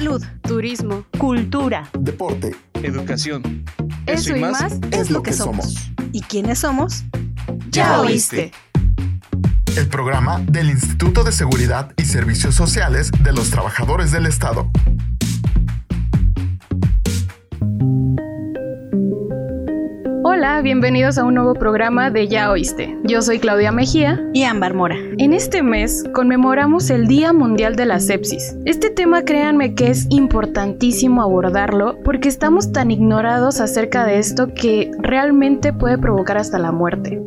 Salud, turismo, cultura, deporte, educación. Eso, y más, es lo que somos. ¿Y quiénes somos? Ya oíste. El programa del Instituto de Seguridad y Servicios Sociales de los Trabajadores del Estado. Hola, bienvenidos a un nuevo programa de Ya Oíste. Yo soy Claudia Mejía y Ámbar Mora. En este mes conmemoramos el Día Mundial de la Sepsis. Este tema créanme que es importantísimo abordarlo porque estamos tan ignorados acerca de esto que realmente puede provocar hasta la muerte.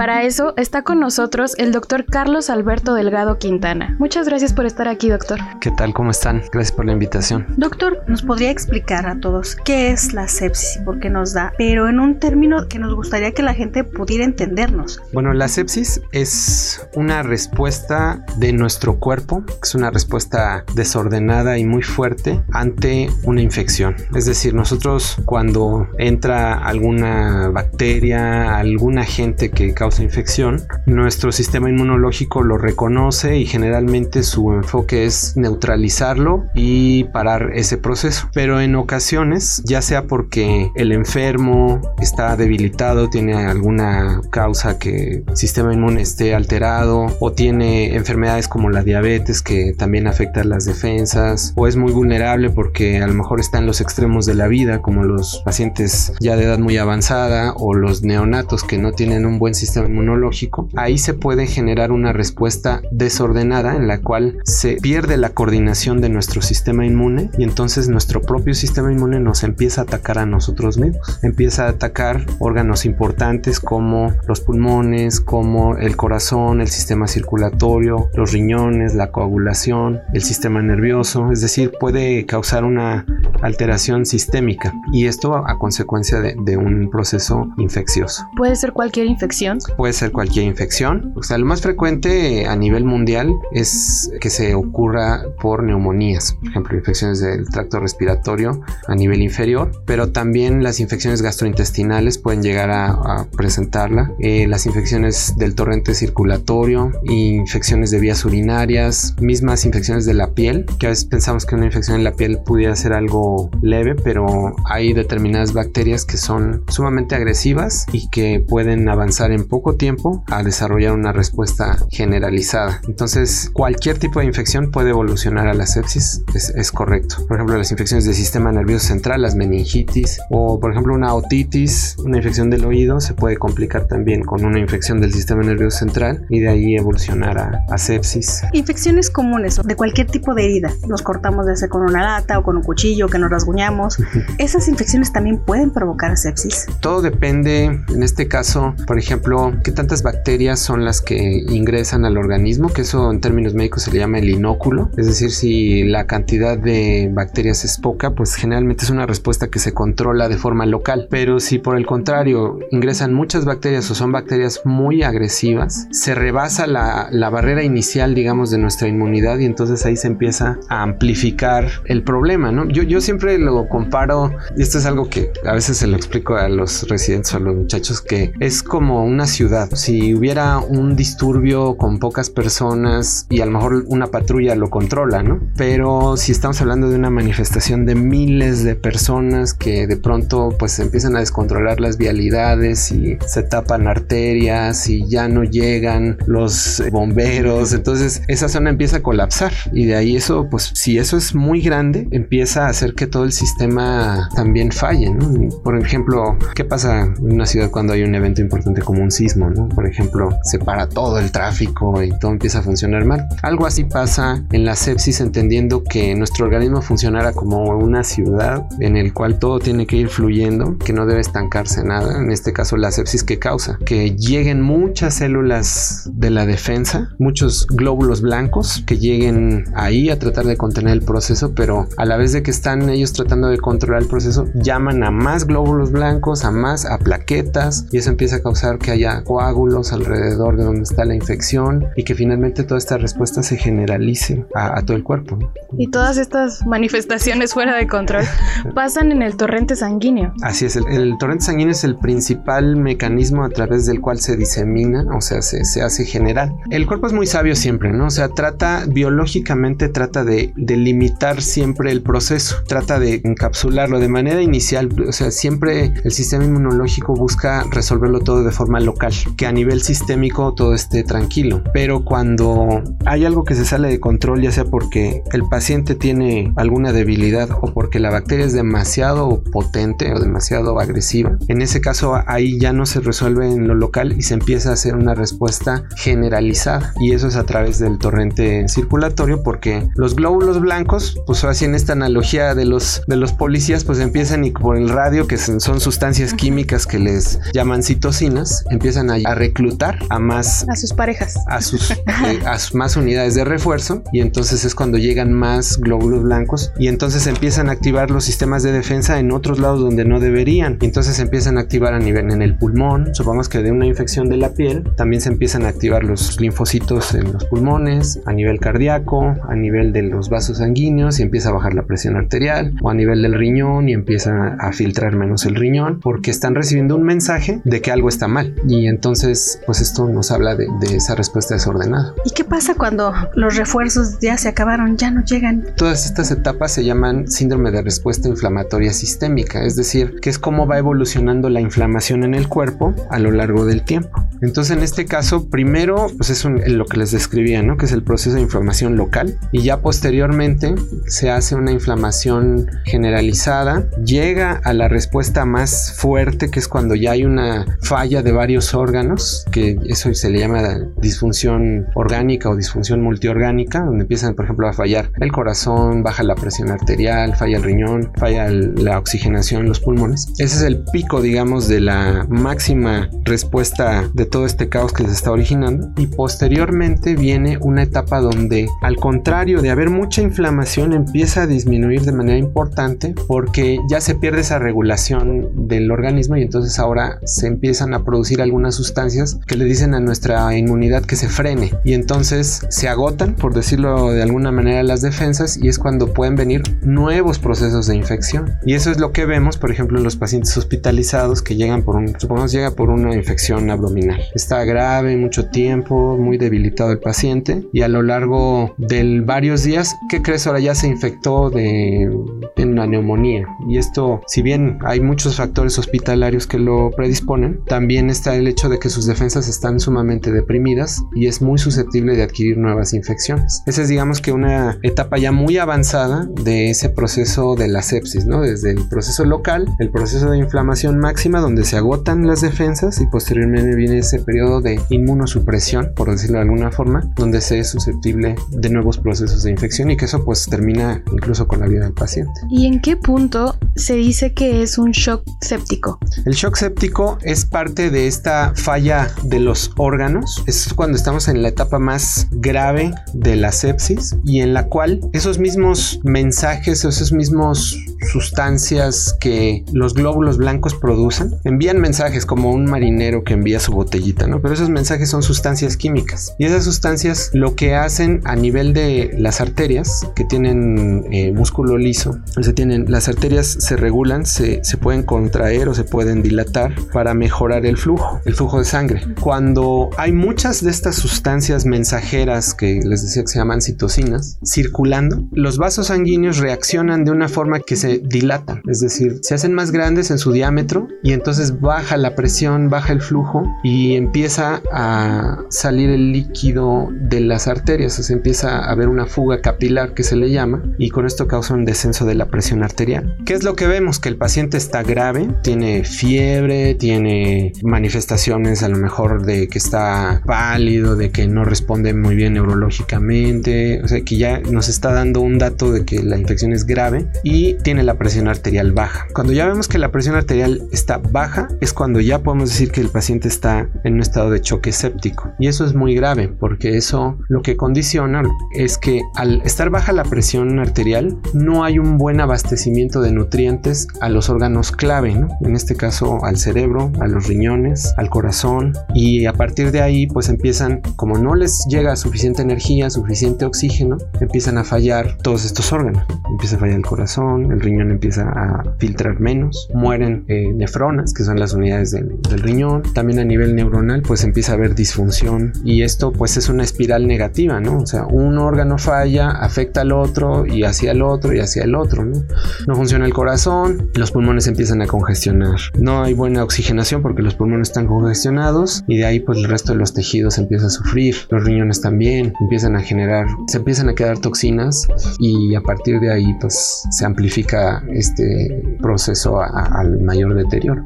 Para eso está con nosotros el doctor Carlos Alberto Delgado Quintana. Muchas gracias por estar aquí, doctor. ¿Qué tal? ¿Cómo están? Gracias por la invitación. Doctor, ¿nos podría explicar a todos qué es la sepsis y por qué nos da? Pero en un término que nos gustaría que la gente pudiera entendernos. Bueno, la sepsis es una respuesta de nuestro cuerpo, es una respuesta desordenada y muy fuerte ante una infección. Es decir, nosotros cuando entra alguna bacteria, algún agente que causa infección, nuestro sistema inmunológico lo reconoce y generalmente su enfoque es neutralizarlo y parar ese proceso. Pero en ocasiones, ya sea porque el enfermo está debilitado, tiene alguna causa que el sistema inmune esté alterado o tiene enfermedades como la diabetes que también afecta las defensas o es muy vulnerable porque a lo mejor está en los extremos de la vida como los pacientes ya de edad muy avanzada o los neonatos que no tienen un buen sistema inmunológico, ahí se puede generar una respuesta desordenada en la cual se pierde la coordinación de nuestro sistema inmune y entonces nuestro propio sistema inmune nos empieza a atacar a nosotros mismos. Empieza a atacar órganos importantes como los pulmones, como el corazón, el sistema circulatorio, los riñones, la coagulación, el sistema nervioso, es decir, puede causar una alteración sistémica y esto a, consecuencia de, de un proceso infeccioso. ¿Puede ser cualquier infección? Puede ser cualquier infección. O sea, lo más frecuente a nivel mundial es que se ocurra por neumonías, por ejemplo, infecciones del tracto respiratorio a nivel inferior, pero también las infecciones gastrointestinales pueden llegar a, presentarla, eh, las infecciones del torrente circulatorio, infecciones de vías urinarias, mismas infecciones de la piel, que a veces pensamos que una infección en la piel pudiera ser algo leve, pero hay determinadas bacterias que son sumamente agresivas y que pueden avanzar en poco tiempo a desarrollar una respuesta generalizada. Entonces, cualquier tipo de infección puede evolucionar a la sepsis, es, correcto. Por ejemplo, las infecciones del sistema nervioso central, las meningitis, o por ejemplo una otitis, una infección del oído, se puede complicar también con una infección del sistema nervioso central y de ahí evolucionar a, sepsis. Infecciones comunes de cualquier tipo de herida, nos cortamos de hacer con una lata o con un cuchillo, que nos rasguñamos, ¿esas infecciones también pueden provocar sepsis? Todo depende, en este caso, por ejemplo, qué tantas bacterias son las que ingresan al organismo, que eso en términos médicos se le llama el inóculo. Es decir, si la cantidad de bacterias es poca, pues generalmente es una respuesta que se controla de forma local. Pero si por el contrario ingresan muchas bacterias o son bacterias muy agresivas, se rebasa la, la barrera inicial, digamos, de nuestra inmunidad y entonces ahí se empieza a amplificar el problema, ¿no? Yo, yo siempre lo comparo, y esto es algo que a veces se lo explico a los residentes o a los muchachos, que es como una ciudad. Si hubiera un disturbio con pocas personas y a lo mejor una patrulla lo controla, ¿no? Pero si estamos hablando de una manifestación de miles de personas que de pronto pues empiezan a descontrolar las vialidades y se tapan arterias y ya no llegan los bomberos, entonces esa zona empieza a colapsar y de ahí eso pues si eso es muy grande empieza a hacer que todo el sistema también falle, ¿no? Por ejemplo, ¿qué pasa en una ciudad cuando hay un evento importante como un ¿no? Por ejemplo, se para todo el tráfico y todo empieza a funcionar mal. Algo así pasa en la sepsis, entendiendo que nuestro organismo funcionara como una ciudad en el cual todo tiene que ir fluyendo, que no debe estancarse nada. En este caso, la sepsis que causa que lleguen muchas células de la defensa, muchos glóbulos blancos que lleguen ahí a tratar de contener el proceso, pero a la vez de que están ellos tratando de controlar el proceso, llaman a más glóbulos blancos, a más, a plaquetas, y eso empieza a causar que haya coágulos alrededor de donde está la infección y que finalmente toda esta respuesta se generalice a, todo el cuerpo. Y todas estas manifestaciones fuera de control pasan en el torrente sanguíneo. Así es, el, torrente sanguíneo es el principal mecanismo a través del cual se disemina, o sea, se, se hace general. El cuerpo es muy sabio siempre, ¿no? O sea, trata biológicamente, trata de, de limitar siempre el proceso, trata de encapsularlo de manera inicial, o sea, siempre el sistema inmunológico busca resolverlo todo de forma local, que a nivel sistémico todo esté tranquilo. Pero cuando hay algo que se sale de control, ya sea porque el paciente tiene alguna debilidad o porque la bacteria es demasiado potente o demasiado agresiva, en ese caso ahí ya no se resuelve en lo local y se empieza a hacer una respuesta generalizada. Y eso es a través del torrente circulatorio porque los glóbulos blancos, pues así en esta analogía de los, de los policías, pues empiezan y por el radio, que son sustancias químicas que les llaman citocinas, empiezan a, reclutar a más... A sus parejas. A sus, eh, a más unidades de refuerzo y entonces es cuando llegan más glóbulos blancos y entonces empiezan a activar los sistemas de defensa en otros lados donde no deberían. Y entonces empiezan a activar a nivel en el pulmón, supongamos que de una infección de la piel, también se empiezan a activar los linfocitos en los pulmones, a nivel cardíaco, a nivel de los vasos sanguíneos y empieza a bajar la presión arterial o a nivel del riñón y empieza a filtrar menos el riñón porque están recibiendo un mensaje de que algo está mal. Y entonces, pues esto nos habla de, esa respuesta desordenada. ¿Y qué pasa cuando los refuerzos ya se acabaron, ya no llegan? Todas estas etapas se llaman síndrome de respuesta inflamatoria sistémica, es decir, que es cómo va evolucionando la inflamación en el cuerpo a lo largo del tiempo. Entonces, en este caso, primero, pues es lo que les describía, ¿no? Que es el proceso de inflamación local y ya posteriormente se hace una inflamación generalizada, llega a la respuesta más fuerte, que es cuando ya hay una falla de varios órganos, que eso se le llama disfunción orgánica o disfunción multiorgánica, donde empiezan, por ejemplo, a fallar el corazón, baja la presión arterial, falla el riñón, falla la oxigenación en los pulmones. Ese es el pico, digamos, de la máxima respuesta de todo este caos que se está originando. Y posteriormente viene una etapa donde, al contrario de haber mucha inflamación, empieza a disminuir de manera importante porque ya se pierde esa regulación del organismo y entonces ahora se empiezan a producir algunas sustancias que le dicen a nuestra inmunidad que se frene y entonces se agotan, por decirlo de alguna manera, las defensas y es cuando pueden venir nuevos procesos de infección. Y eso es lo que vemos, por ejemplo, en los pacientes hospitalizados que llegan por un, supongamos llega por una infección abdominal. Está grave, mucho tiempo, muy debilitado el paciente y a lo largo de varios días, ¿qué crees? Ahora ya se infectó de una neumonía. Y esto, si bien hay muchos factores hospitalarios que lo predisponen, también está el hecho de que sus defensas están sumamente deprimidas y es muy susceptible de adquirir nuevas infecciones. Esa es digamos que una etapa ya muy avanzada de ese proceso de la sepsis, ¿no? Desde el proceso local, el proceso de inflamación máxima donde se agotan las defensas y posteriormente viene ese periodo de inmunosupresión, por decirlo de alguna forma, donde se es susceptible de nuevos procesos de infección y que eso pues termina incluso con la vida del paciente. ¿Y en qué punto se dice que es un shock séptico? El shock séptico es parte de esta falla de los órganos. Es cuando estamos en la etapa más grave de la sepsis y en la cual esos mismos mensajes, esos mismos sustancias que los glóbulos blancos producen, envían mensajes como un marinero que envía su botellita, ¿no? Pero esos mensajes son sustancias químicas y esas sustancias lo que hacen a nivel de las arterias que tienen eh, músculo liso, o tienen las arterias se regulan, se, se pueden contraer o se pueden dilatar para mejorar el flujo, el flujo de sangre. Cuando hay muchas de estas sustancias mensajeras que les decía que se llaman citocinas circulando, los vasos sanguíneos reaccionan de una forma que se dilatan, es decir, se hacen más grandes en su diámetro y entonces baja la presión, baja el flujo y empieza a salir el líquido de las arterias, o empieza a haber una fuga capilar que se le llama y con esto causa un descenso de la presión arterial. ¿Qué es lo que vemos? Que el paciente está grave, tiene fiebre, tiene manifestaciones a lo mejor de que está pálido, de que no responde muy bien neurológicamente, o sea, que ya nos está dando un dato de que la infección es grave y tiene tiene la presión arterial baja. Cuando ya vemos que la presión arterial está baja, es cuando ya podemos decir que el paciente está en un estado de choque séptico. Y eso es muy grave porque eso lo que condiciona es que al estar baja la presión arterial no hay un buen abastecimiento de nutrientes a los órganos clave, en este caso al cerebro, a los riñones, al corazón y a partir de ahí pues empiezan, como no les llega suficiente energía, suficiente oxígeno, empiezan a fallar todos estos órganos. Empieza a fallar el corazón, el riñón empieza a filtrar menos, mueren eh, nefronas, que son las unidades del, del riñón, también a nivel neuronal pues empieza a haber disfunción y esto pues es una espiral negativa, ¿no? O sea, un órgano falla, afecta al otro y hacia el otro y hacia el otro, ¿no? No funciona el corazón, los pulmones empiezan a congestionar. No hay buena oxigenación porque los pulmones están congestionados y de ahí pues el resto de los tejidos empieza a sufrir. Los riñones también empiezan a generar, se empiezan a quedar toxinas y a partir de ahí pues se amplifica este proceso al mayor deterioro.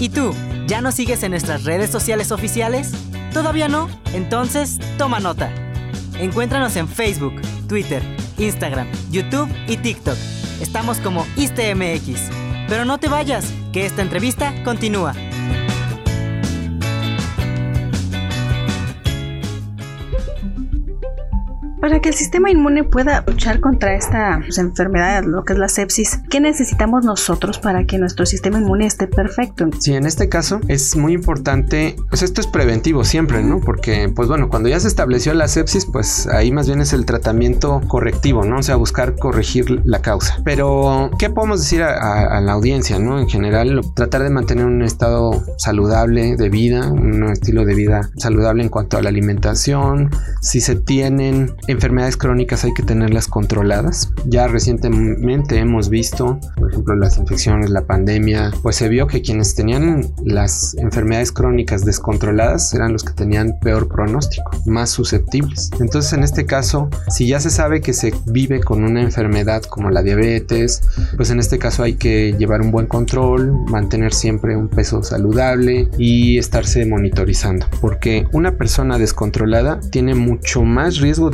¿Y tú? ¿Ya nos sigues en nuestras redes sociales oficiales? ¿Todavía no? Entonces, toma nota. Encuéntranos en Facebook, Twitter, Instagram, YouTube y TikTok. Estamos como ISTMX. Pero no te vayas, que esta entrevista continúa. Para que el sistema inmune pueda luchar contra esta pues, enfermedad, lo que es la sepsis, ¿qué necesitamos nosotros para que nuestro sistema inmune esté perfecto? Sí, en este caso es muy importante, pues esto es preventivo siempre, ¿no? Porque, pues bueno, cuando ya se estableció la sepsis, pues ahí más bien es el tratamiento correctivo, ¿no? O sea, buscar corregir la causa. Pero, ¿qué podemos decir a, a la audiencia, ¿no? En general, tratar de mantener un estado saludable de vida, un estilo de vida saludable en cuanto a la alimentación, si se tienen enfermedades crónicas hay que tenerlas controladas. Ya recientemente hemos visto, por ejemplo, las infecciones, la pandemia, pues se vio que quienes tenían las enfermedades crónicas descontroladas eran los que tenían peor pronóstico, más susceptibles. Entonces, en este caso, si ya se sabe que se vive con una enfermedad como la diabetes, pues en este caso hay que llevar un buen control, mantener siempre un peso saludable y estarse monitorizando, porque una persona descontrolada tiene mucho más riesgo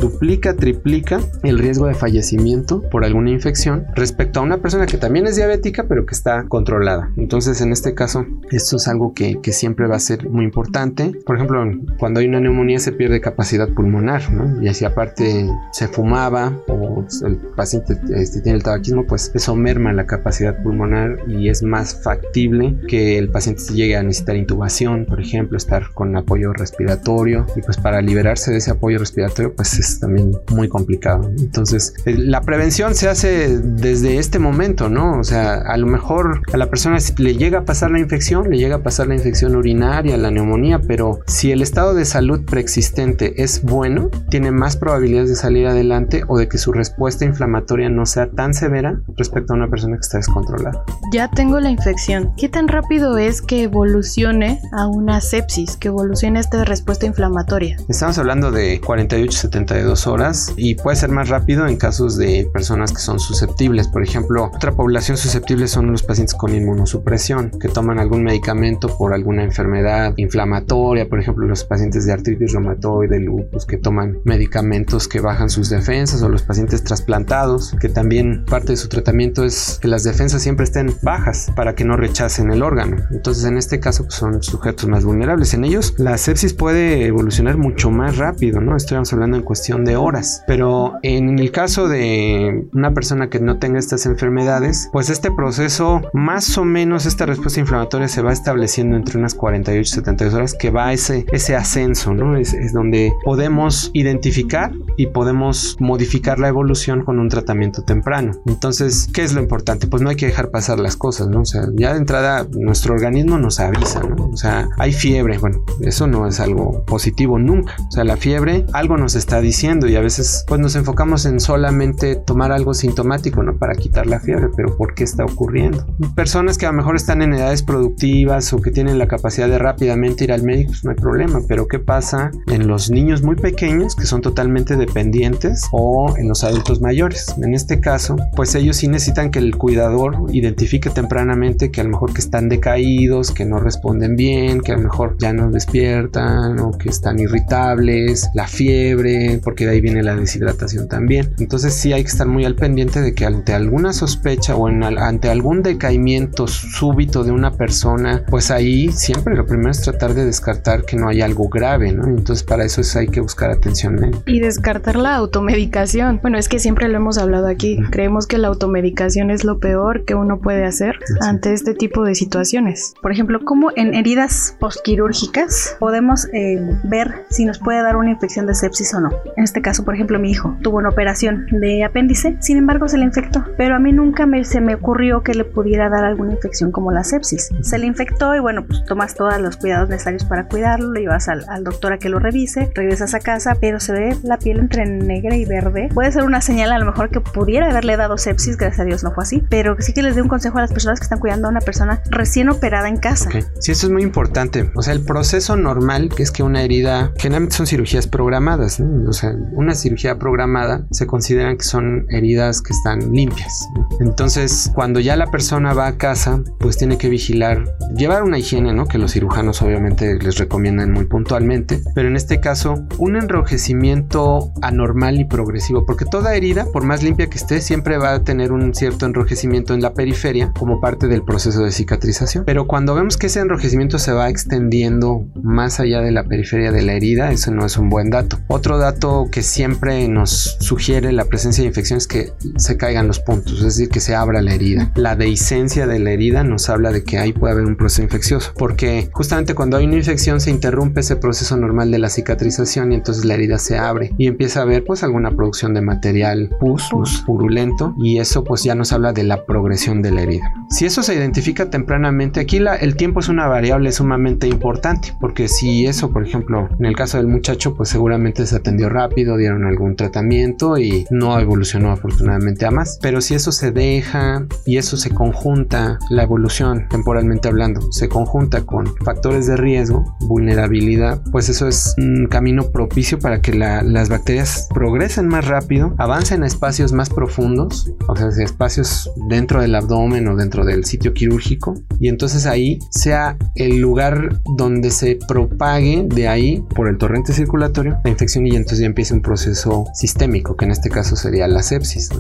triplica el riesgo de fallecimiento por alguna infección respecto a una persona que también es diabética pero que está controlada. Entonces en este caso esto es algo que, que siempre va a ser muy importante. Por ejemplo, cuando hay una neumonía se pierde capacidad pulmonar. Y si aparte se fumaba o el paciente este, tiene el tabaquismo, pues eso merma la capacidad pulmonar y es más factible que el paciente llegue a necesitar intubación, por ejemplo, estar con apoyo respiratorio y pues para liberarse de ese apoyo respiratorio pues es también muy complicado. Entonces, eh, la prevención se hace desde este momento, ¿no? O sea, a lo mejor a la persona le llega a pasar la infección, le llega a pasar la infección urinaria, la neumonía, pero si el estado de salud preexistente es bueno, tiene más probabilidades de salir adelante o de que su respuesta inflamatoria no sea tan severa respecto a una persona que está descontrolada. Ya tengo la infección. ¿Qué tan rápido es que evolucione a una sepsis, que evolucione esta respuesta inflamatoria? Estamos hablando de 48-72 horas y puede ser más rápido en casos de personas que son susceptibles. Por ejemplo, otra población susceptible son los pacientes con inmunosupresión que toman algún medicamento por alguna enfermedad inflamatoria, por ejemplo, los pacientes de artritis reumatoide, lupus que toman medicamentos que bajan sus defensas o los pacientes trasplantados que también parte de su tratamiento es que las defensas siempre estén bajas para que no rechacen el órgano. Entonces, en este caso pues, son sujetos más vulnerables. En ellos la sepsis puede evolucionar mucho más rápido, ¿no? Estamos hablando en cuestión de horas. Pero en el caso de una persona que no tenga estas enfermedades, pues este proceso, más o menos esta respuesta inflamatoria se va estableciendo entre unas 48 y 72 horas, que va ese, ese ascenso, ¿no? Es, es donde podemos identificar y podemos modificar la evolución con un tratamiento temprano. Entonces, ¿qué es lo importante? Pues no hay que dejar pasar las cosas, ¿no? O sea, ya de entrada nuestro organismo nos avisa, ¿no? O sea, hay fiebre, bueno, eso no es algo positivo nunca. O sea, la fiebre algo nos está diciendo y a veces pues nos enfocamos en solamente tomar algo sintomático, ¿no? Para quitar la fiebre, pero ¿por qué está ocurriendo? Personas que a lo mejor están en edades productivas o que tienen la capacidad de rápidamente ir al médico, pues no hay problema, pero ¿qué pasa en los niños muy pequeños que son totalmente dependientes o en los adultos mayores? En este caso, pues ellos sí necesitan que el cuidador identifique tempranamente que a lo mejor que están decaídos, que no responden bien, que a lo mejor ya no despiertan o que están irritables, la fiebre, porque ahí viene la deshidratación también. Entonces sí hay que estar muy al pendiente de que ante alguna sospecha o ante algún decaimiento súbito de una persona, pues ahí siempre lo primero es tratar de descartar que no hay algo grave, ¿no? Entonces para eso es, hay que buscar atención médica. Y descartar la automedicación. Bueno, es que siempre lo hemos hablado aquí. Creemos que la automedicación es lo peor que uno puede hacer ante este tipo de situaciones. Por ejemplo, ¿cómo en heridas postquirúrgicas podemos eh, ver si nos puede dar una infección de sepsis o no? En este caso, por ejemplo, mi hijo tuvo una operación de apéndice, sin embargo se le infectó, pero a mí nunca me, se me ocurrió que le pudiera dar alguna infección como la sepsis. Se le infectó y bueno, pues tomas todos los cuidados necesarios para cuidarlo, lo llevas al, al doctor a que lo revise, regresas a casa, pero se ve la piel entre negra y verde. Puede ser una señal a lo mejor que pudiera haberle dado sepsis, gracias a Dios no fue así, pero sí que les dé un consejo a las personas que están cuidando a una persona recién operada en casa. Sí, eso es muy importante. O sea, el proceso normal, que es que una herida, generalmente son cirugías programadas, o sea, una cirugía programada se consideran que son heridas que están limpias. Entonces, cuando ya la persona va a casa, pues tiene que vigilar, llevar una higiene, ¿no? Que los cirujanos obviamente les recomiendan muy puntualmente, pero en este caso, un enrojecimiento anormal y progresivo, porque toda herida, por más limpia que esté, siempre va a tener un cierto enrojecimiento en la periferia como parte del proceso de cicatrización. Pero cuando vemos que ese enrojecimiento se va extendiendo más allá de la periferia de la herida, eso no es un buen dato. Otro dato que siempre nos sugiere la presencia de infección es que se caigan los puntos, es decir, que se abra la herida. La dehiscencia de la herida nos habla de que ahí puede haber un proceso infeccioso, porque justamente cuando hay una infección se interrumpe ese proceso normal de la cicatrización y entonces la herida se abre y empieza a haber pues alguna producción de material pus, pus purulento y eso pues ya nos habla de la progresión de la herida. Si eso se identifica tempranamente, aquí la, el tiempo es una variable sumamente importante, porque si eso, por ejemplo, en el caso del muchacho, pues seguramente se atendió rápido, dieron algún tratamiento y no evolucionó afortunadamente a más. Pero si eso se deja y eso se conjunta, la evolución temporalmente hablando, se conjunta con factores de riesgo, vulnerabilidad, pues eso es un camino propicio para que las bacterias progresen más rápido, avancen a espacios más profundos, o sea, espacios dentro del abdomen o dentro del sitio quirúrgico y entonces ahí sea el lugar donde se propague de ahí por el torrente circulatorio la infección y entonces ya empieza un proceso sistémico que en este caso sería la sepsis.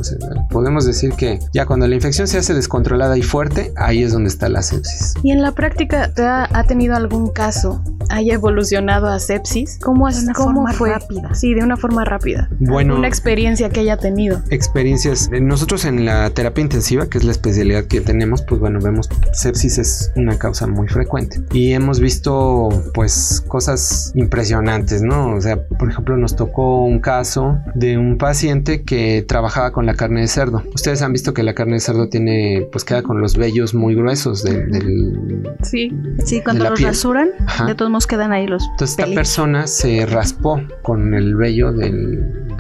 podemos decir que ya cuando la infección se hace descontrolada y fuerte, ahí es donde está la sepsis. Y en la práctica, ¿ha tenido algún caso haya evolucionado a sepsis? ¿Cómo, es, una cómo forma rápida. Sí, de una forma rápida. Bueno, una experiencia que haya tenido. Experiencias. Nosotros en la terapia intensiva, que es la especialidad que tenemos, pues bueno, vemos sepsis es una causa muy frecuente y hemos visto pues cosas impresionantes, ¿no? O sea, por ejemplo, nos tocó un caso de un paciente que trabajaba con la carne de cerdo. Ustedes han visto que la carne de cerdo tiene, pues queda con los vellos muy gruesos del... sí, sí, cuando los rasuran, de todos modos quedan ahí los... Entonces esta persona se raspó con el vello de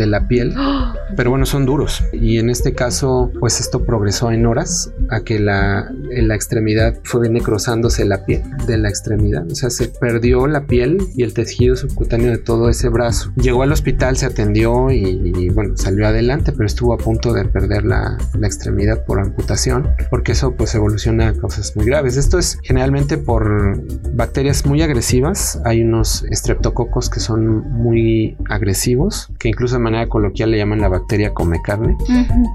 la piel, pero bueno, son duros y en este caso, pues esto progresó en horas a que la, la extremidad fue necrosándose la piel de la extremidad. O sea, se perdió la piel y el tejido subcutáneo de todo ese brazo. Llegó al hospital, se atendió y, bueno, salió adelante, pero estuvo a punto de perder la, la, extremidad por amputación, porque eso pues evoluciona a cosas muy graves. Esto es generalmente por bacterias muy agresivas. Hay unos estreptococos que son muy agresivos, que incluso de manera coloquial le llaman la bacteria come carne,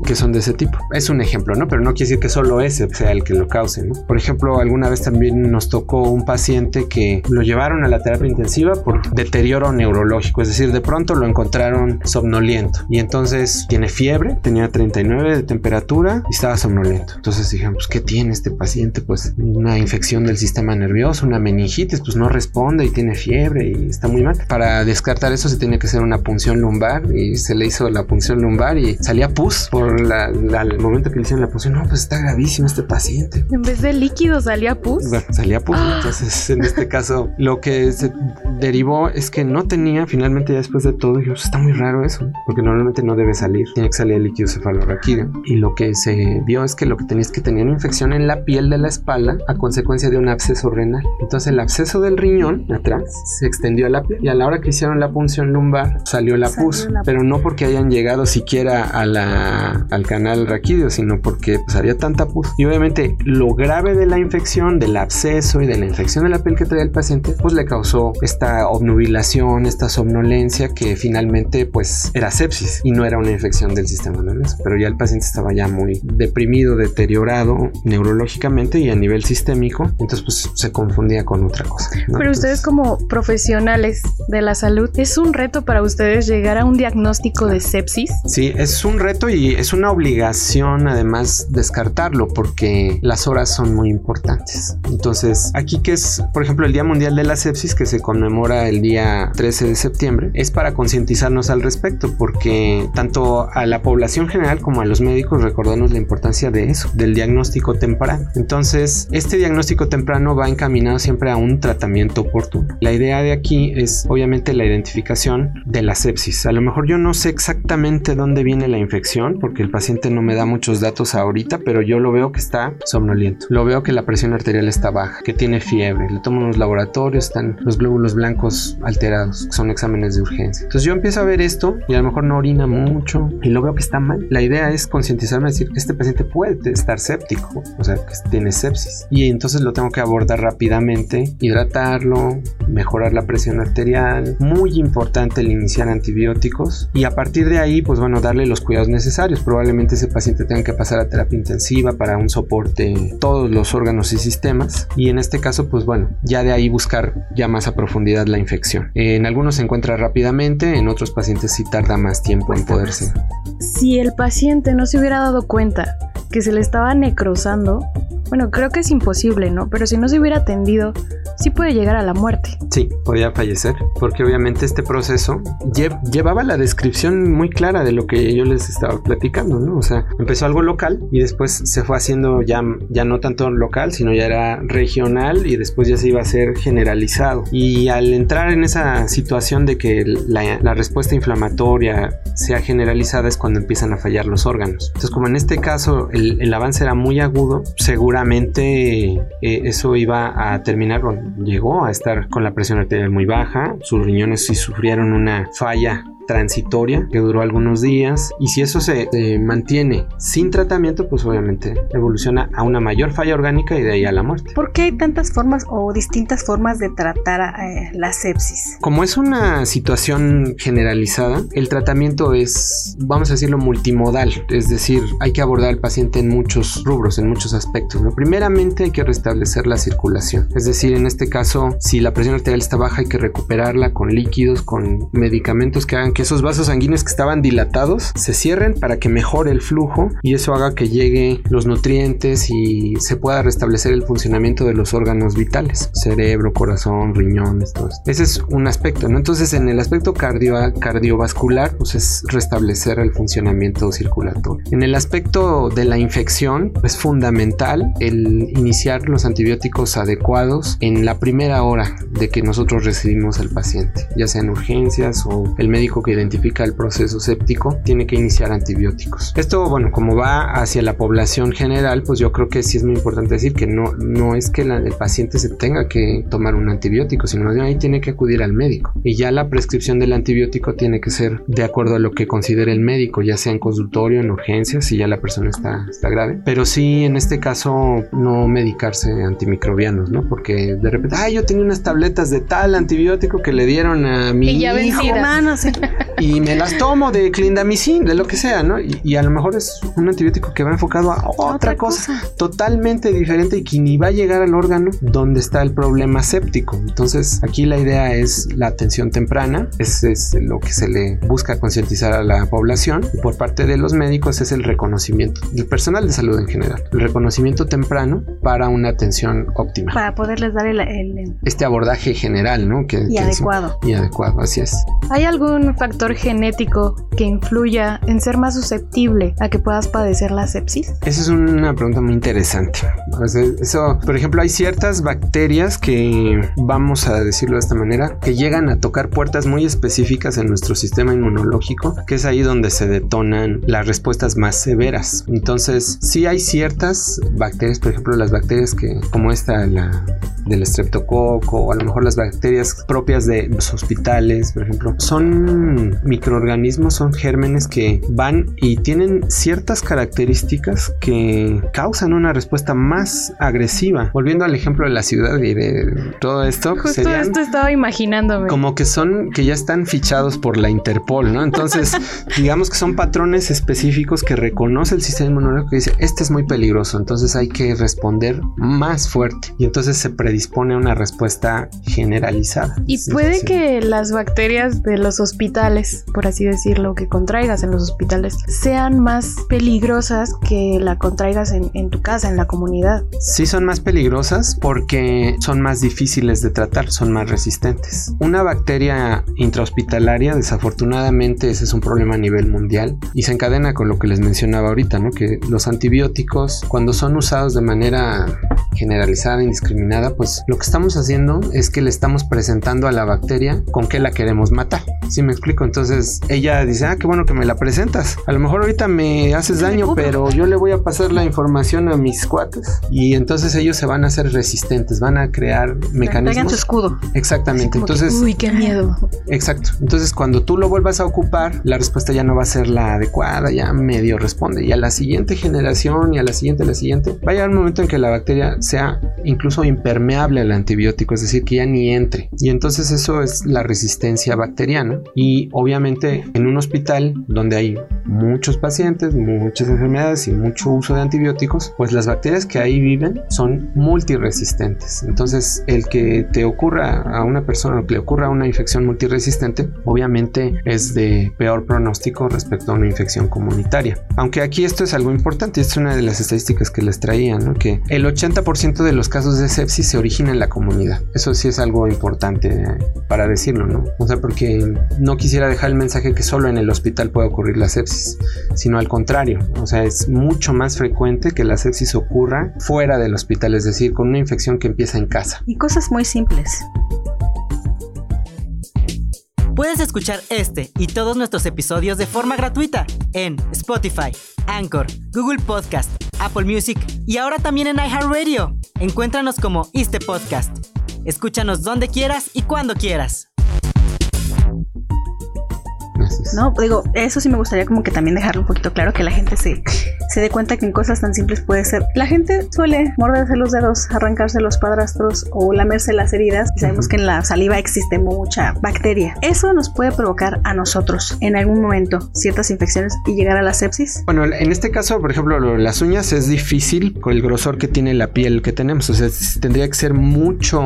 que son de ese tipo. Es un ejemplo, ¿no? Pero no quiere decir que solo ese sea el que lo cause, ¿no? Por ejemplo, alguna vez también nos tocó un paciente que lo llevaron a la terapia intensiva por deterioro neurológico, es decir, de pronto lo encontraron somnoliento y entonces tiene fiebre, tenía 39 de temperatura y estaba somnoliento. Entonces dijimos, pues, ¿qué tiene este paciente? Pues una infección del sistema nervioso, una meningitis, pues no responde y tiene fiebre y está muy mal. Para descartar eso se tiene que hacer una punción lumbar y se le hizo la punción lumbar y salía pus por la, el momento que le hicieron la punción. No, pues está gravísimo este paciente. En vez de líquido salía pus. Bueno, salía pus. Ah. Entonces, en este caso, lo que se derivó es que no tenía, finalmente, ya después de todo, dije, pues, está muy raro eso, porque normalmente no debe salir. Tiene que salir el líquido cefalorraquídeo. Y lo que se vio es que lo que tenía es que tenía una infección en la piel de la espalda a consecuencia de un absceso renal. Entonces, el absceso del riñón atrás se extendió a la piel y a la hora que hicieron la punción lumbar salió la pus, pero no porque hayan llegado siquiera a la, al canal raquídeo, sino porque pues, había tanta pus. Y obviamente lo grave de la infección, del absceso y de la infección de la piel que traía el paciente, pues le causó esta esta obnubilación, esta somnolencia que finalmente pues era sepsis y no era una infección del sistema nervioso, pero ya el paciente estaba ya muy deprimido, deteriorado neurológicamente y a nivel sistémico, entonces pues se confundía con otra cosa. Pero ustedes como profesionales de la salud, ¿es un reto para ustedes llegar a un diagnóstico de sepsis? Sí, es un reto y es una obligación además descartarlo porque las horas son muy importantes. Entonces, aquí que es, por ejemplo, el Día Mundial de la Sepsis que se conmemora el día 13 de septiembre, es para concientizarnos al respecto porque tanto a la población general como a los médicos recordarnos la importancia de eso, del diagnóstico temprano. Entonces, este diagnóstico temprano va encaminado siempre a un tratamiento oportuno. La idea de aquí es obviamente la identificación de la sepsis. A lo mejor yo no sé exactamente dónde viene la infección porque el paciente no me da muchos datos ahorita, pero yo lo veo que está somnoliento. Lo veo que la presión arterial está baja, que tiene fiebre. Le tomo unos laboratorios, están los glóbulos blancos alterados, son exámenes de urgencia. Entonces yo empiezo a ver esto y a lo mejor no orina mucho y lo veo que está mal. La idea es concientizarme, decir que este paciente puede estar séptico, o sea, que tiene sepsis. Y entonces lo tengo que abordar rápidamente, hidratarlo, mejorar la presión arterial. Muy importante el iniciar antibióticos y a partir de ahí, pues bueno, darle los cuidados necesarios. Probablemente ese paciente tenga que pasar a terapia intensiva para un soporte todos los órganos y sistemas. Y en este caso, pues bueno, ya de ahí buscar ya más a profundidad la infección. En algunos se encuentra rápidamente, en otros pacientes sí tarda más tiempo en poderse. Si el paciente no se hubiera dado cuenta que se le estaba necrosando, bueno, creo que es imposible, ¿no? Pero si no se hubiera atendido, sí puede llegar a la muerte. Sí, podía fallecer, porque obviamente este proceso llevaba la descripción muy clara de lo que yo les estaba platicando, ¿no? O sea, empezó algo local y después se fue haciendo ya, ya no tanto local, sino ya era regional y después ya se iba a ser generalizado. Y al entrar en esa situación de que la, la respuesta inflamatoria sea generalizada es cuando empiezan a fallar los órganos. Entonces, como en este caso el, avance era muy agudo, seguramente eh, eso iba a terminar, llegó a estar con la presión arterial muy baja, sus riñones sí sufrieron una falla transitoria que duró algunos días y si eso se, mantiene sin tratamiento pues obviamente evoluciona a una mayor falla orgánica y de ahí a la muerte. ¿Por qué hay tantas formas o distintas formas de tratar eh, la sepsis? Como es una situación generalizada, el tratamiento es, vamos a decirlo, multimodal, es decir, hay que abordar al paciente en muchos rubros, en muchos aspectos. ¿no? Primeramente hay que restablecer la circulación, es decir, en este caso, si la presión arterial está baja hay que recuperarla con líquidos, con medicamentos que hagan que esos vasos sanguíneos que estaban dilatados se cierren para que mejore el flujo y eso haga que llegue los nutrientes y se pueda restablecer el funcionamiento de los órganos vitales, cerebro, corazón, riñones, todo esto. Ese es un aspecto, ¿no? Entonces en el aspecto cardio cardiovascular, pues es restablecer el funcionamiento circulatorio. En el aspecto de la infección, es fundamental el iniciar los antibióticos adecuados en la primera hora de que nosotros recibimos al paciente, ya sea en urgencias o el médico identifica el proceso séptico tiene que iniciar antibióticos. Esto, bueno, como va hacia la población general, pues yo creo que sí es muy importante decir que no, no es que el paciente se tenga que tomar un antibiótico, sino que ahí tiene que acudir al médico. Y ya la prescripción del antibiótico tiene que ser de acuerdo a lo que considere el médico, ya sea en consultorio, en urgencias, si ya la persona está, está grave. Pero sí, en este caso, no medicarse antimicrobianos, ¿no? Porque de repente, ay, yo tenía unas tabletas de tal antibiótico que le dieron a mi y ya hijo, y me las tomo de clindamicin, de lo que sea, ¿no? Y, a lo mejor es un antibiótico que va enfocado a otra, cosa, totalmente diferente y que ni va a llegar al órgano donde está el problema séptico. Entonces, aquí la idea es la atención temprana, es, es lo que se le busca concientizar a la población y por parte de los médicos es el reconocimiento, del personal de salud en general, el reconocimiento temprano para una atención óptima. Para poderles dar el, este abordaje general, ¿no? Que, y adecuado. y adecuado, así es. ¿Hay algún factor genético que influya en ser más susceptible a que puedas padecer la sepsis? Esa es una pregunta muy interesante. Eso, por ejemplo, hay ciertas bacterias que, vamos a decirlo de esta manera, que llegan a tocar puertas muy específicas en nuestro sistema inmunológico, que es ahí donde se detonan las respuestas más severas. Entonces, sí hay ciertas bacterias, por ejemplo, las bacterias que, como esta, la del estreptococo o a lo mejor las bacterias propias de los hospitales, por ejemplo, son microorganismos, son gérmenes que van y tienen ciertas características que causan una respuesta más agresiva. Volviendo al ejemplo de la ciudad y de todo esto, Justo esto estaba imaginándome. Como que son, que ya están fichados por la Interpol, ¿no? Entonces, digamos que son patrones específicos que reconoce el sistema inmunológico y dice, este es muy peligroso, entonces hay que responder más fuerte. Y entonces se predispone a una respuesta generalizada. Y puede que las bacterias de los hospitales, por así decirlo, que contraigas en los hospitales, sean más peligrosas que la contraigas en, tu casa, en la comunidad. Sí son más peligrosas porque son más difíciles de tratar, son más resistentes. Una bacteria intrahospitalaria, desafortunadamente, ese es un problema a nivel mundial y se encadena con lo que les mencionaba ahorita, ¿no? Que los antibióticos, cuando son usados de manera generalizada, indiscriminada, pues lo que estamos haciendo es que le estamos presentando a la bacteria con qué la queremos matar. ¿Sí me explico? Entonces ella dice, ah, qué bueno que me la presentas. A lo mejor ahorita me haces daño, pero yo le voy a pasar la información a mis cuates y entonces ellos se van a hacer resistentes, van a crear mecanismos. su escudo. Exactamente. Entonces, uy, qué miedo. Exacto. Entonces, cuando tú lo vuelvas a ocupar, la respuesta ya no va a ser la adecuada, ya medio responde. Y a la siguiente generación y a la siguiente, a la siguiente, va a llegar un momento en que la bacteria sea incluso impermeable al antibiótico, es decir, que ya ni entre. Y entonces eso es la resistencia bacteriana. Y obviamente en un hospital donde hay muchos pacientes, muchas enfermedades y mucho uso de antibióticos, pues las bacterias que ahí viven son multiresistentes. Entonces, el que te ocurra a una persona o que le ocurra una infección multiresistente, obviamente es de peor pronóstico respecto a una infección comunitaria. Aunque aquí esto es algo importante, es una de las estadísticas que les traía, ¿no? que el 80% de los casos de sepsis se origina en la comunidad. Eso sí es algo importante para decirlo, ¿no? O sea, porque no quisiera dejar el mensaje que solo en el hospital puede ocurrir la sepsis, sino al contrario, o sea, es mucho más frecuente que la sepsis ocurra fuera del hospital, es decir, con una infección que empieza en casa. Y cosas muy simples. Puedes escuchar este y todos nuestros episodios de forma gratuita en Spotify, Anchor, Google Podcast, Apple Music y ahora también en iHeartRadio. Encuéntranos como este podcast. Escúchanos donde quieras y cuando quieras. No, digo, eso sí me gustaría como que también dejarlo un poquito claro que la gente se, se dé cuenta que en cosas tan simples puede ser. La gente suele morderse los dedos, arrancarse los padrastros o lamerse las heridas sabemos que en la saliva existe mucha bacteria. Eso nos puede provocar a nosotros en algún momento ciertas infecciones y llegar a la sepsis. Bueno, en este caso, por ejemplo, lo de las uñas es difícil con el grosor que tiene la piel que tenemos. O sea, tendría que ser mucho,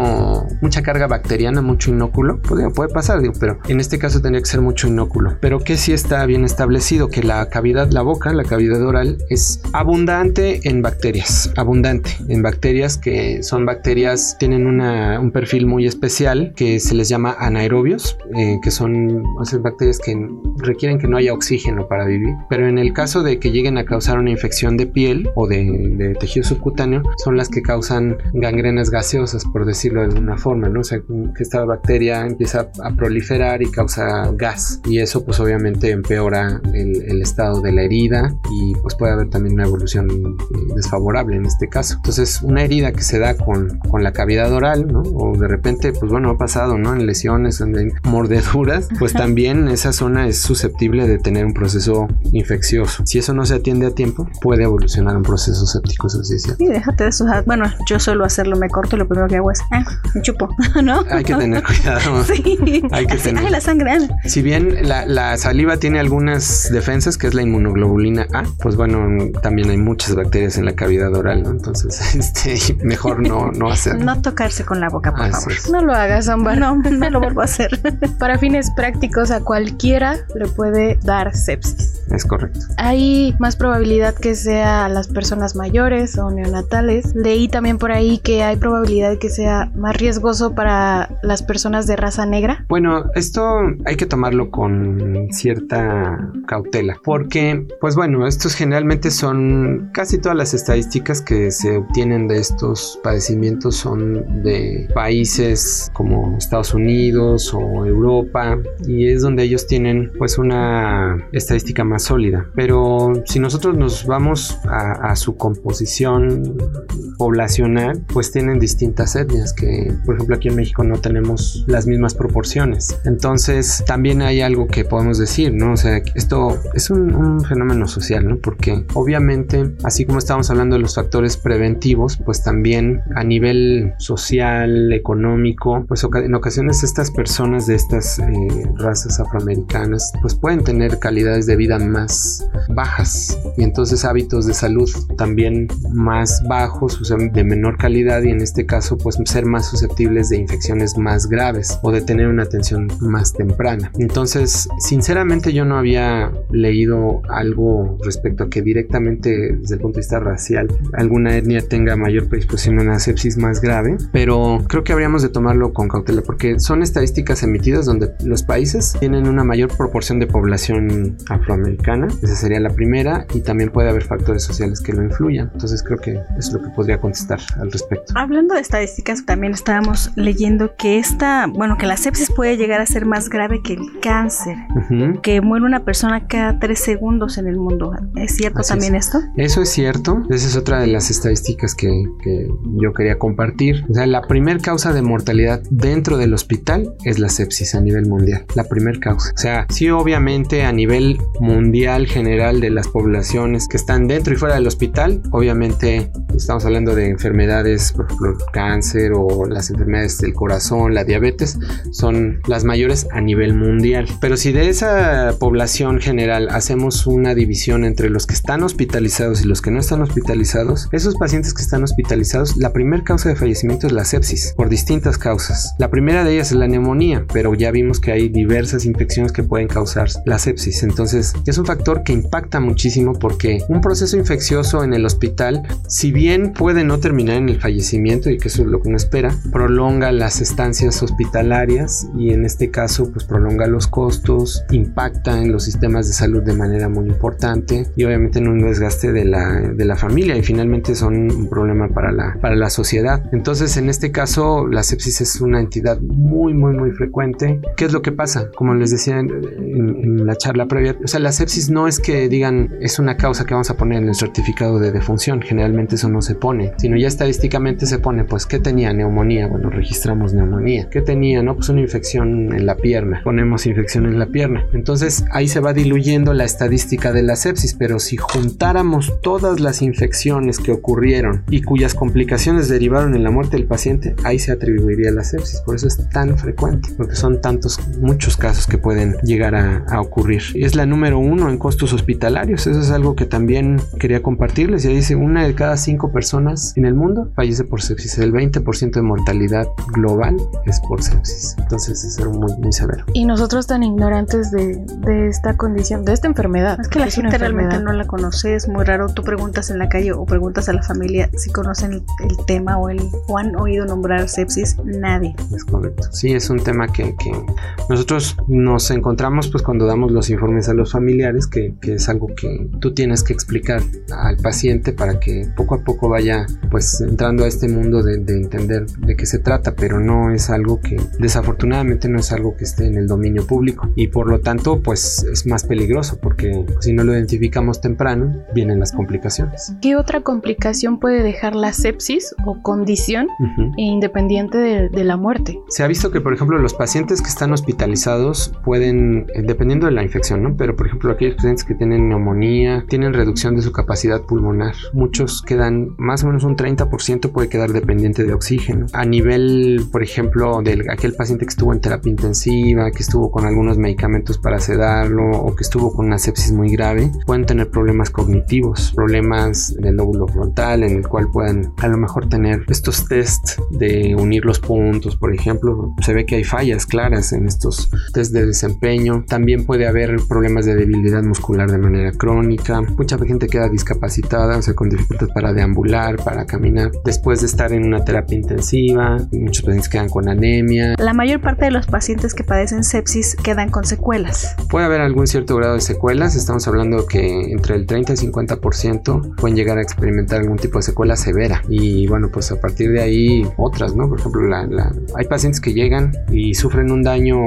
mucha carga bacteriana, mucho inóculo. Pues, digo, puede pasar, digo, pero en este caso tendría que ser mucho inóculo. Pero que sí está bien establecido que la cavidad, la boca, la cavidad oral es abundante en bacterias, abundante en bacterias que son bacterias, tienen una, un perfil muy especial que se les llama anaerobios, eh, que son sea, bacterias que requieren que no haya oxígeno para vivir. Pero en el caso de que lleguen a causar una infección de piel o de, de tejido subcutáneo, son las que causan gangrenas gaseosas, por decirlo de alguna forma, ¿no? O sea, que esta bacteria empieza a proliferar y causa gas. Y eso, pues obviamente empeora el, el estado de la herida y pues puede haber también una evolución eh, desfavorable en este caso. Entonces, una herida que se da con, con la cavidad oral, ¿no? O de repente, pues bueno, ha pasado, ¿no? En lesiones, en mordeduras, pues también esa zona es susceptible de tener un proceso infeccioso. Si eso no se atiende a tiempo, puede evolucionar un proceso séptico, eso sí es cierto. Sí, déjate de eso. Bueno, yo suelo hacerlo, me corto y lo primero que hago es, ah, me chupo, ¿no? Hay que tener cuidado. Sí. Hay que Así, tener. Ay, la sangre. Si bien la, la saliva tiene algunas defensas, que es la inmunoglobulina A, pues bueno, también hay muchas bacterias en la cavidad oral, ¿no? Entonces, este, mejor no, no hacerlo. No tocarse con la boca, por Así favor. es. No lo hagas, Ámbar. No, no lo vuelvo a hacer. Para fines prácticos, a cualquiera le puede dar sepsis. Es correcto. Hay más probabilidad que sea a las personas mayores o neonatales. Leí también por ahí que hay probabilidad que sea más riesgoso para las personas de raza negra. Bueno, esto hay que tomarlo con cierta cautela, porque, pues bueno, estos generalmente son casi todas las estadísticas que se obtienen de estos padecimientos son de países como Estados Unidos o Europa, y es donde ellos tienen pues una estadística más sólida. Pero si nosotros nos vamos a, su composición poblacional, pues tienen distintas etnias que, por ejemplo, aquí en México no tenemos las mismas proporciones. Entonces, también hay algo que podemos decir, ¿no? O sea, esto es un, un fenómeno social, ¿no? Porque obviamente, así como estamos hablando de los factores preventivos, pues también a nivel social, económico, pues en ocasiones estas personas de estas eh, razas afroamericanas, pues pueden tener calidades de vida más bajas y entonces hábitos de salud también más bajos, o sea, de menor calidad y en este caso pues ser más susceptibles de infecciones más graves o de tener una atención más temprana. Entonces, sinceramente yo no había leído algo respecto a que directamente desde el punto de vista racial alguna etnia tenga mayor predisposición a una sepsis más grave, pero creo que habríamos de tomarlo con cautela porque son estadísticas emitidas donde los países tienen una mayor proporción de población afroamericana, esa sería la primera, y también puede haber factores sociales que lo influyan. Entonces creo que es lo que podría contestar al respecto. Hablando de estadísticas, también estábamos leyendo que esta, bueno, que la sepsis puede llegar a ser más grave que el cáncer, que muere una persona cada tres segundos en el mundo. ¿Es cierto también esto? Eso es cierto. Esa es otra de las estadísticas que, que yo quería compartir. O sea, la primera causa de mortalidad dentro del hospital es la sepsis a nivel mundial. La primera causa. O sea, sí, obviamente a nivel mundial general de las poblaciones que están dentro y fuera del hospital, obviamente estamos hablando de enfermedades, por ejemplo, cáncer o las enfermedades del corazón, la diabetes, son las mayores a nivel mundial. Pero si de esa población general hacemos una división entre los que están hospitalizados y los que no están hospitalizados, esos pacientes que están hospitalizados, la primera causa de fallecimiento es la sepsis, por distintas causas. La primera de ellas es la neumonía, pero ya vimos que hay diversas infecciones que pueden causar la sepsis. Entonces, es un factor que impacta muchísimo porque un proceso infeccioso en el hospital, si bien puede no terminar en el fallecimiento y que eso es lo que uno espera, prolonga las estancias hospitalarias y en este caso, pues prolonga los costos, impacta en los sistemas de salud de manera muy importante y obviamente en un desgaste de la, de la familia y finalmente son un problema para la, para la sociedad. Entonces, en este caso, la sepsis es una entidad muy, muy, muy frecuente. ¿Qué es lo que pasa? Como les decía en, la charla previa, o sea, la sepsis no es que digan es una causa que vamos a poner en el certificado de defunción, generalmente eso no se pone, sino ya estadísticamente se pone, pues, ¿qué tenía? Neumonía, bueno, registramos neumonía. ¿Qué tenía? No, pues una infección en la pierna, ponemos infección en la pierna. Entonces, ahí se va diluyendo la estadística de la sepsis, pero si juntáramos todas las infecciones que ocurrieron y cuyas complicaciones derivaron en la muerte del paciente, ahí se atribuiría la sepsis. Por eso es tan frecuente, porque son tantos, muchos casos que pueden llegar a, ocurrir. Es la número uno en costos hospitalarios. Eso es algo que también quería compartirles. Ya dice, una de cada cinco personas en el mundo fallece por sepsis. El 20% de mortalidad global es por sepsis. Entonces es muy, muy severo. Y nosotros tan ignorantes de, de esta condición, de esta enfermedad. Es que la gente realmente no la conoce. Es muy raro. Tú preguntas en la calle o preguntas a la familia si conocen el, tema o, el, o han oído nombrar sepsis. Nadie. Es correcto. Sí, es un tema que, que nosotros nos encontramos pues cuando damos los informes a los familiares, que, que, es algo que tú tienes que explicar al paciente para que poco a poco vaya pues entrando a este mundo de, de entender de qué se trata, pero no es algo que desafortunadamente no es algo que esté en el dominio público y por lo tanto pues es más peligroso porque si no lo identificamos temprano vienen las complicaciones. ¿Qué otra complicación puede dejar la sepsis o condición independiente de, de la muerte? Se ha visto que por ejemplo los pacientes que están hospitalizados pueden, eh, dependiendo de la infección, ¿no? Pero por ejemplo aquellos pacientes que tienen neumonía, tienen reducción de su capacidad pulmonar. Muchos quedan, más o menos un 30% puede quedar dependiente de oxígeno. A nivel, por ejemplo, de aquel paciente que estuvo en terapia intensiva, que estuvo con algunos medicamentos para sedarlo o que estuvo con una sepsis muy grave, pueden tener problemas cognitivos, problemas del lóbulo frontal en el cual puedan a lo mejor tener estos test de unir los puntos, por ejemplo. Se ve que hay fallas claras en estos test de desempeño. También puede haber problemas de debilidad muscular de manera crónica. Mucha gente queda discapacitada, o sea, con dificultad para deambular, para caminar, después de estar en una terapia intensiva. Muchos pacientes quedan con anemia. La mayor parte de los pacientes que padecen sepsis quedan con secuelas. Puede haber algún cierto grado de secuelas. Estamos hablando que entre el 30 y 50% pueden llegar a experimentar algún tipo de secuela severa. Y bueno, pues a partir de ahí otras, ¿no? Por ejemplo, hay pacientes que llegan y sufren un daño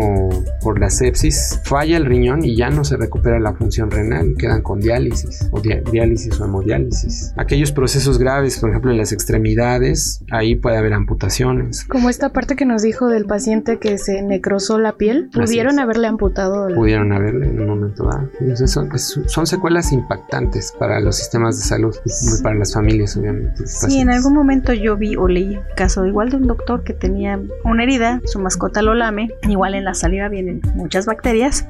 por la sepsis, falla el riñón y ya no se recupera la función renal, quedan con diálisis o diálisis o hemodiálisis. Aquellos procesos graves, por ejemplo en las extremidades, ahí puede haber amputaciones. Como esta parte que nos dijo del paciente que se necrosó la piel, pudieron haberle amputado. Pudieron haberle en un momento dado. son, son, secuelas impactantes para los sistemas de salud, y para las familias obviamente. Sí, en algún momento yo vi o leí caso igual de un doctor que tenía una herida, su mascota lo lame, igual en la salida vienen muchas bacterias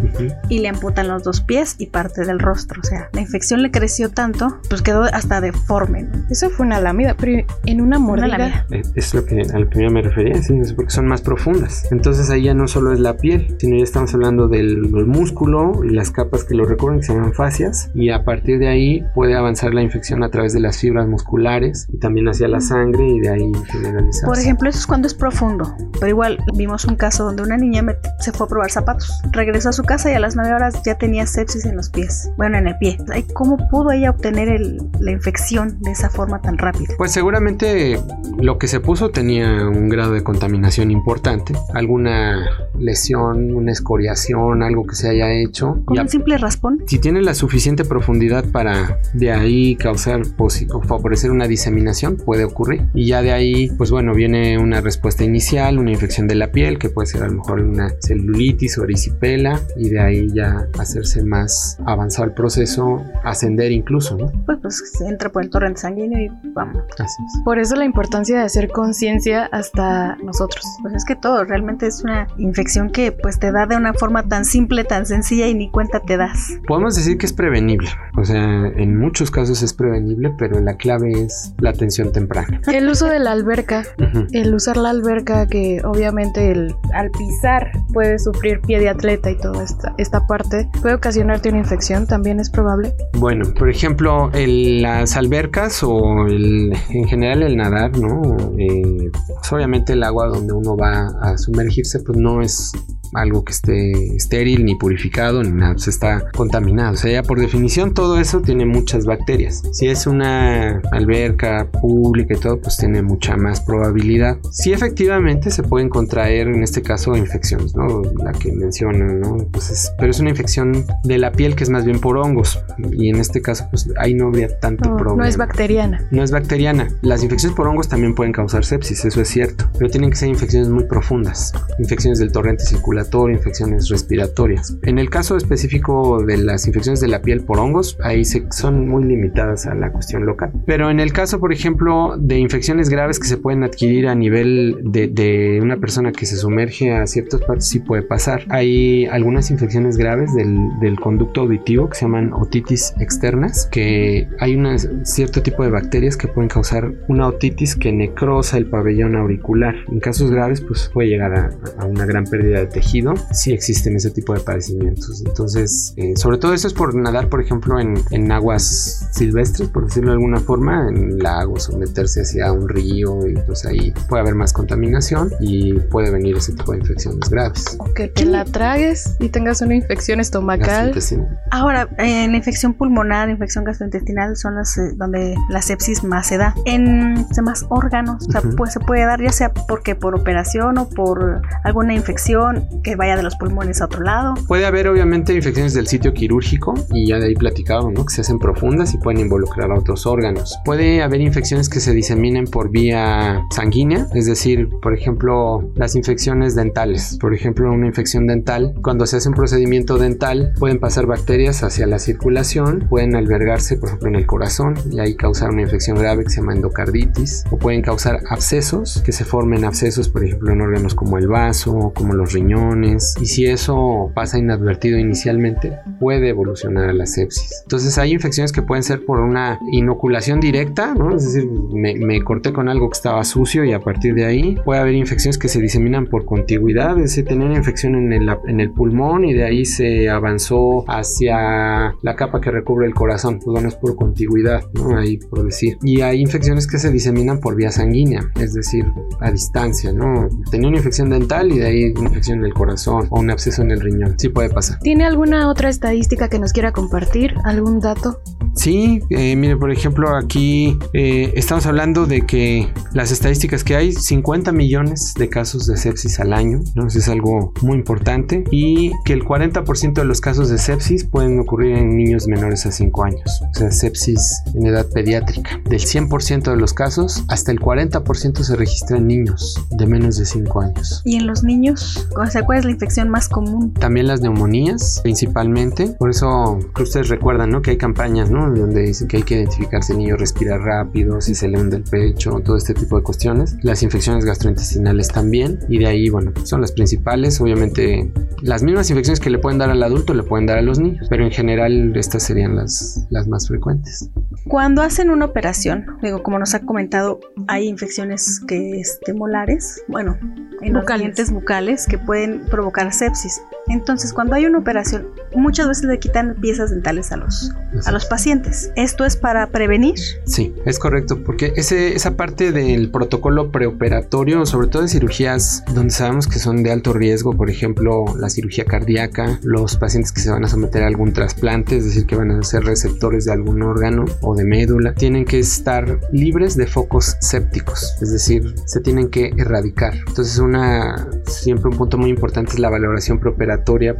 y le amputan los dos pies y parte del rostro. O sea, la infección le creció tanto, pues quedó hasta deforme. Eso fue una lámina, pero en una mordida. Eh, es lo que, a lo que yo me refería, sí, es porque son más profundas. Entonces ahí ya no solo es la piel, sino ya estamos hablando del, músculo y las capas que lo recorren, que se llaman fascias, y a partir de ahí puede avanzar la infección a través de las fibras musculares y también hacia la sangre y de ahí generalizarse. Por ejemplo, eso es cuando es profundo, pero igual vimos un caso donde una niña se fue a probar zapatos, regresó a su casa y a las 9 horas ya tenía sepsis en los pies, bueno, en el pie. ¿Cómo pudo ella obtener la infección de esa forma tan rápida? Pues seguramente lo que se puso tenía un grado de contaminación importante, alguna lesión, una escoriación, algo que se haya hecho. ¿Con un simple raspón? Si tiene la suficiente profundidad para de ahí causar o favorecer una diseminación, puede ocurrir. Y ya de ahí, pues bueno, viene una respuesta inicial, una infección de la piel, que puede ser a lo mejor una celulitis o erisipela, y de ahí ya hacerse más avanzado el proceso, ascender incluso, ¿no? Pues, pues entra por el torrente sanguíneo y vamos. Así es. Por eso la importancia de hacer conciencia hasta nosotros. Pues es que todo realmente es una infección que pues te da de una forma tan simple, tan sencilla y ni cuenta te das. Podemos decir que es prevenible. O sea, en muchos casos es prevenible, pero la clave es la atención temprana. El uso de la alberca, el usar la alberca que obviamente el, al pisar puede sufrir pie de atleta y toda esta, esta parte, puede ocasionarte una infección, también es probable. Bueno, por ejemplo, las albercas o en general el nadar, ¿no? Eh, pues obviamente el agua donde uno va a sumergirse pues no es algo que esté estéril, ni purificado, ni nada, se está contaminado. O sea, ya por definición todo eso tiene muchas bacterias. Si es una alberca pública y todo, pues tiene mucha más probabilidad. Si efectivamente se pueden contraer, en este caso, infecciones, ¿no? La que mencionan, ¿no? Pues pero es una infección de la piel que es más bien por hongos. Y en este caso, pues ahí no habría tanto problema. No es bacteriana. No es bacteriana. Las infecciones por hongos también pueden causar sepsis, eso es cierto. Pero tienen que ser infecciones muy profundas. Infecciones del torrente circular infecciones respiratorias. En el caso específico de las infecciones de la piel por hongos, ahí se, son muy limitadas a la cuestión local. Pero en el caso, por ejemplo, de infecciones graves que se pueden adquirir a nivel de, una persona que se sumerge a ciertas partes, sí puede pasar. Hay algunas infecciones graves del, del conducto auditivo que se llaman otitis externas, que hay un cierto tipo de bacterias que pueden causar una otitis que necrosa el pabellón auricular. En casos graves, pues puede llegar a, a una gran pérdida de tejido si existen ese tipo de padecimientos. Entonces, eh, sobre todo eso es por nadar, por ejemplo, en, en, aguas silvestres, por decirlo de alguna forma, en lagos o meterse hacia un río y pues ahí puede haber más contaminación y puede venir ese tipo de infecciones graves. O que te la tragues y tengas una infección estomacal. Ahora, en infección pulmonar, infección gastrointestinal son las eh, donde la sepsis más se da. En demás órganos, o sea, pues se puede dar ya sea porque por operación o por alguna infección que vaya de los pulmones a otro lado. Puede haber obviamente infecciones del sitio quirúrgico y ya de ahí platicado, ¿no? Que se hacen profundas y pueden involucrar a otros órganos. Puede haber infecciones que se diseminen por vía sanguínea, es decir, por ejemplo, las infecciones dentales. Por ejemplo, una infección dental, cuando se hace un procedimiento dental, pueden pasar bacterias hacia la circulación, pueden albergarse, por ejemplo, en el corazón y ahí causar una infección grave que se llama endocarditis, o pueden causar abscesos, que se formen abscesos, por ejemplo, en órganos como el vaso, como los riñones y si eso pasa inadvertido inicialmente, puede evolucionar a la sepsis. Entonces hay infecciones que pueden ser por una inoculación directa, ¿no? Es decir, me, corté con algo que estaba sucio y a partir de ahí puede haber infecciones que se diseminan por contigüidad, es decir, tener infección en el, en el pulmón y de ahí se avanzó hacia la capa que recubre el corazón, pues bueno, es por contigüidad, ¿no? Ahí por decir. Y hay infecciones que se diseminan por vía sanguínea, es decir, a distancia, ¿no? Tenía una infección dental y de ahí una infección en el corazón o un absceso en el riñón. Sí puede pasar. ¿Tiene alguna otra estadística que nos quiera compartir? ¿Algún dato? Sí, eh, mire, por ejemplo, aquí eh, estamos hablando de que las estadísticas que hay, 50 millones de casos de sepsis al año, ¿no? Eso es algo muy importante, y que el 40% de los casos de sepsis pueden ocurrir en niños menores a 5 años, o sea, sepsis en edad pediátrica. Del 100% de los casos, hasta el 40% se registra en niños de menos de 5 años. ¿Y en los niños? O sea, ¿cuál es la infección más común? También las neumonías, principalmente, por eso que ustedes recuerdan, ¿no? Que hay campañas, ¿no? Donde dicen que hay que identificar si el niño respira rápido, si se le hunde el pecho, todo este tipo de cuestiones. Las infecciones gastrointestinales también. Y de ahí, bueno, son las principales. Obviamente, las mismas infecciones que le pueden dar al adulto le pueden dar a los niños. Pero en general, estas serían las, las más frecuentes. Cuando hacen una operación, digo, como nos ha comentado, hay infecciones que este, molares, bueno, en los Bucales. dientes bucales que pueden provocar sepsis. Entonces, cuando hay una operación, muchas veces le quitan piezas dentales a los, a los pacientes. Esto es para prevenir. Sí, es correcto, porque ese, esa parte del protocolo preoperatorio, sobre todo en cirugías donde sabemos que son de alto riesgo, por ejemplo, la cirugía cardíaca, los pacientes que se van a someter a algún trasplante, es decir, que van a ser receptores de algún órgano o de médula, tienen que estar libres de focos sépticos, es decir, se tienen que erradicar. Entonces, una siempre un punto muy importante es la valoración preoperatoria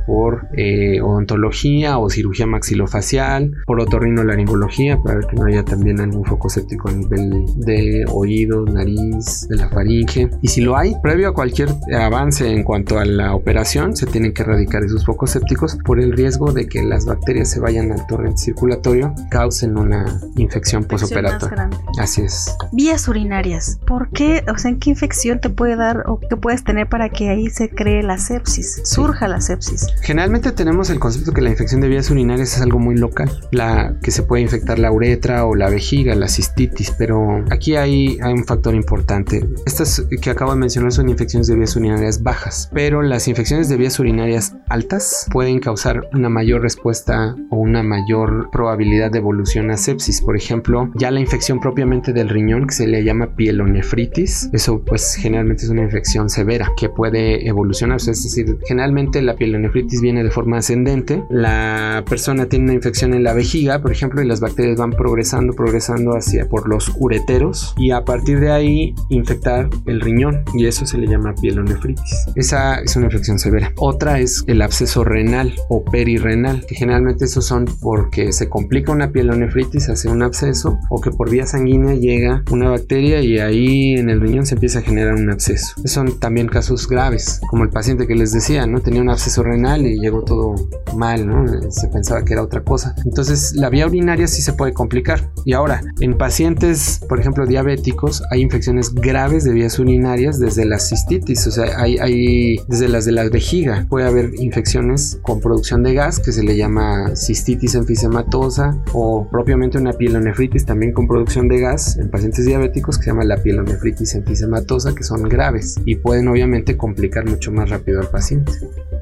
por eh, odontología o cirugía maxilofacial, por otorrinolaringología para que no haya también algún foco séptico a nivel de oído, nariz, de la faringe. Y si lo hay, previo a cualquier avance en cuanto a la operación, se tienen que erradicar esos focos sépticos por el riesgo de que las bacterias se vayan al torrente circulatorio, causen una infección posoperatoria. Así es. Vías urinarias. ¿Por qué? O sea, ¿en qué infección te puede dar o qué puedes tener para que ahí se cree la sepsis? Surja la sepsis. Generalmente tenemos el concepto que la infección de vías urinarias es algo muy local, la que se puede infectar la uretra o la vejiga, la cistitis, pero aquí hay, un factor importante. Estas que acabo de mencionar son infecciones de vías urinarias bajas, pero las infecciones de vías urinarias altas pueden causar una mayor respuesta o una mayor probabilidad de evolución a sepsis. Por ejemplo, ya la infección propiamente del riñón que se le llama pielonefritis, eso pues generalmente es una infección severa que puede evolucionar, es decir, generalmente la pielonefritis viene de forma ascendente, la persona tiene una infección en la vejiga, por ejemplo, y las bacterias van progresando, progresando hacia por los ureteros y a partir de ahí infectar el riñón y eso se le llama pielonefritis. Esa es una infección severa. Otra es el absceso renal o perirrenal, que generalmente esos son porque se complica una pielonefritis hacia un absceso o que por vía sanguínea llega una bacteria y ahí en el riñón se empieza a generar un absceso. Son también casos graves, como el paciente que les decía, ¿no? Tenía un absceso renal y llegó todo mal. Se pensaba que era otra cosa. Entonces, la vía urinaria sí se puede complicar. Y ahora, en pacientes, por ejemplo, diabéticos, hay infecciones graves de vías urinarias desde la cistitis, o sea, hay, hay desde las de la vejiga. Puede haber infecciones con producción de gas que se le llama cistitis enfisematosa o propiamente una pielonefritis también con producción de gas en pacientes diabéticos que se llama la pielonefritis enfisematosa que son graves y pueden obviamente complicar mucho más rápido al paciente.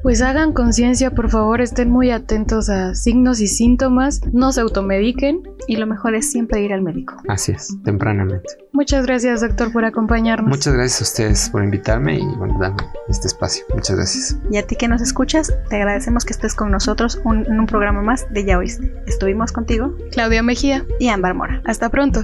Pues hagan conciencia, por favor, estén muy atentos a signos y síntomas, no se automediquen. Y lo mejor es siempre ir al médico. Así es, tempranamente. Muchas gracias, doctor, por acompañarnos. Muchas gracias a ustedes por invitarme y bueno, darme este espacio. Muchas gracias. Y a ti que nos escuchas, te agradecemos que estés con nosotros un- en un programa más de Ya Oíste. Estuvimos contigo Claudia Mejía, y Ámbar Mora. hasta pronto.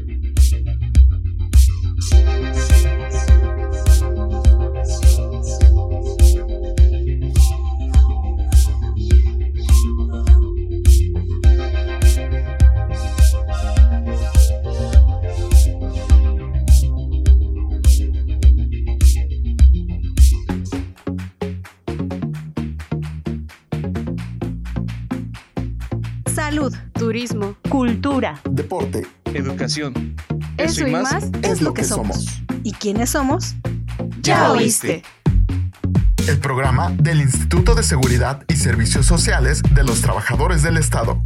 Cultura. Deporte Educación. Eso y más es lo que somos. ¿Y quiénes somos? Ya oíste. el programa del Instituto de Seguridad y Servicios Sociales de los Trabajadores del Estado.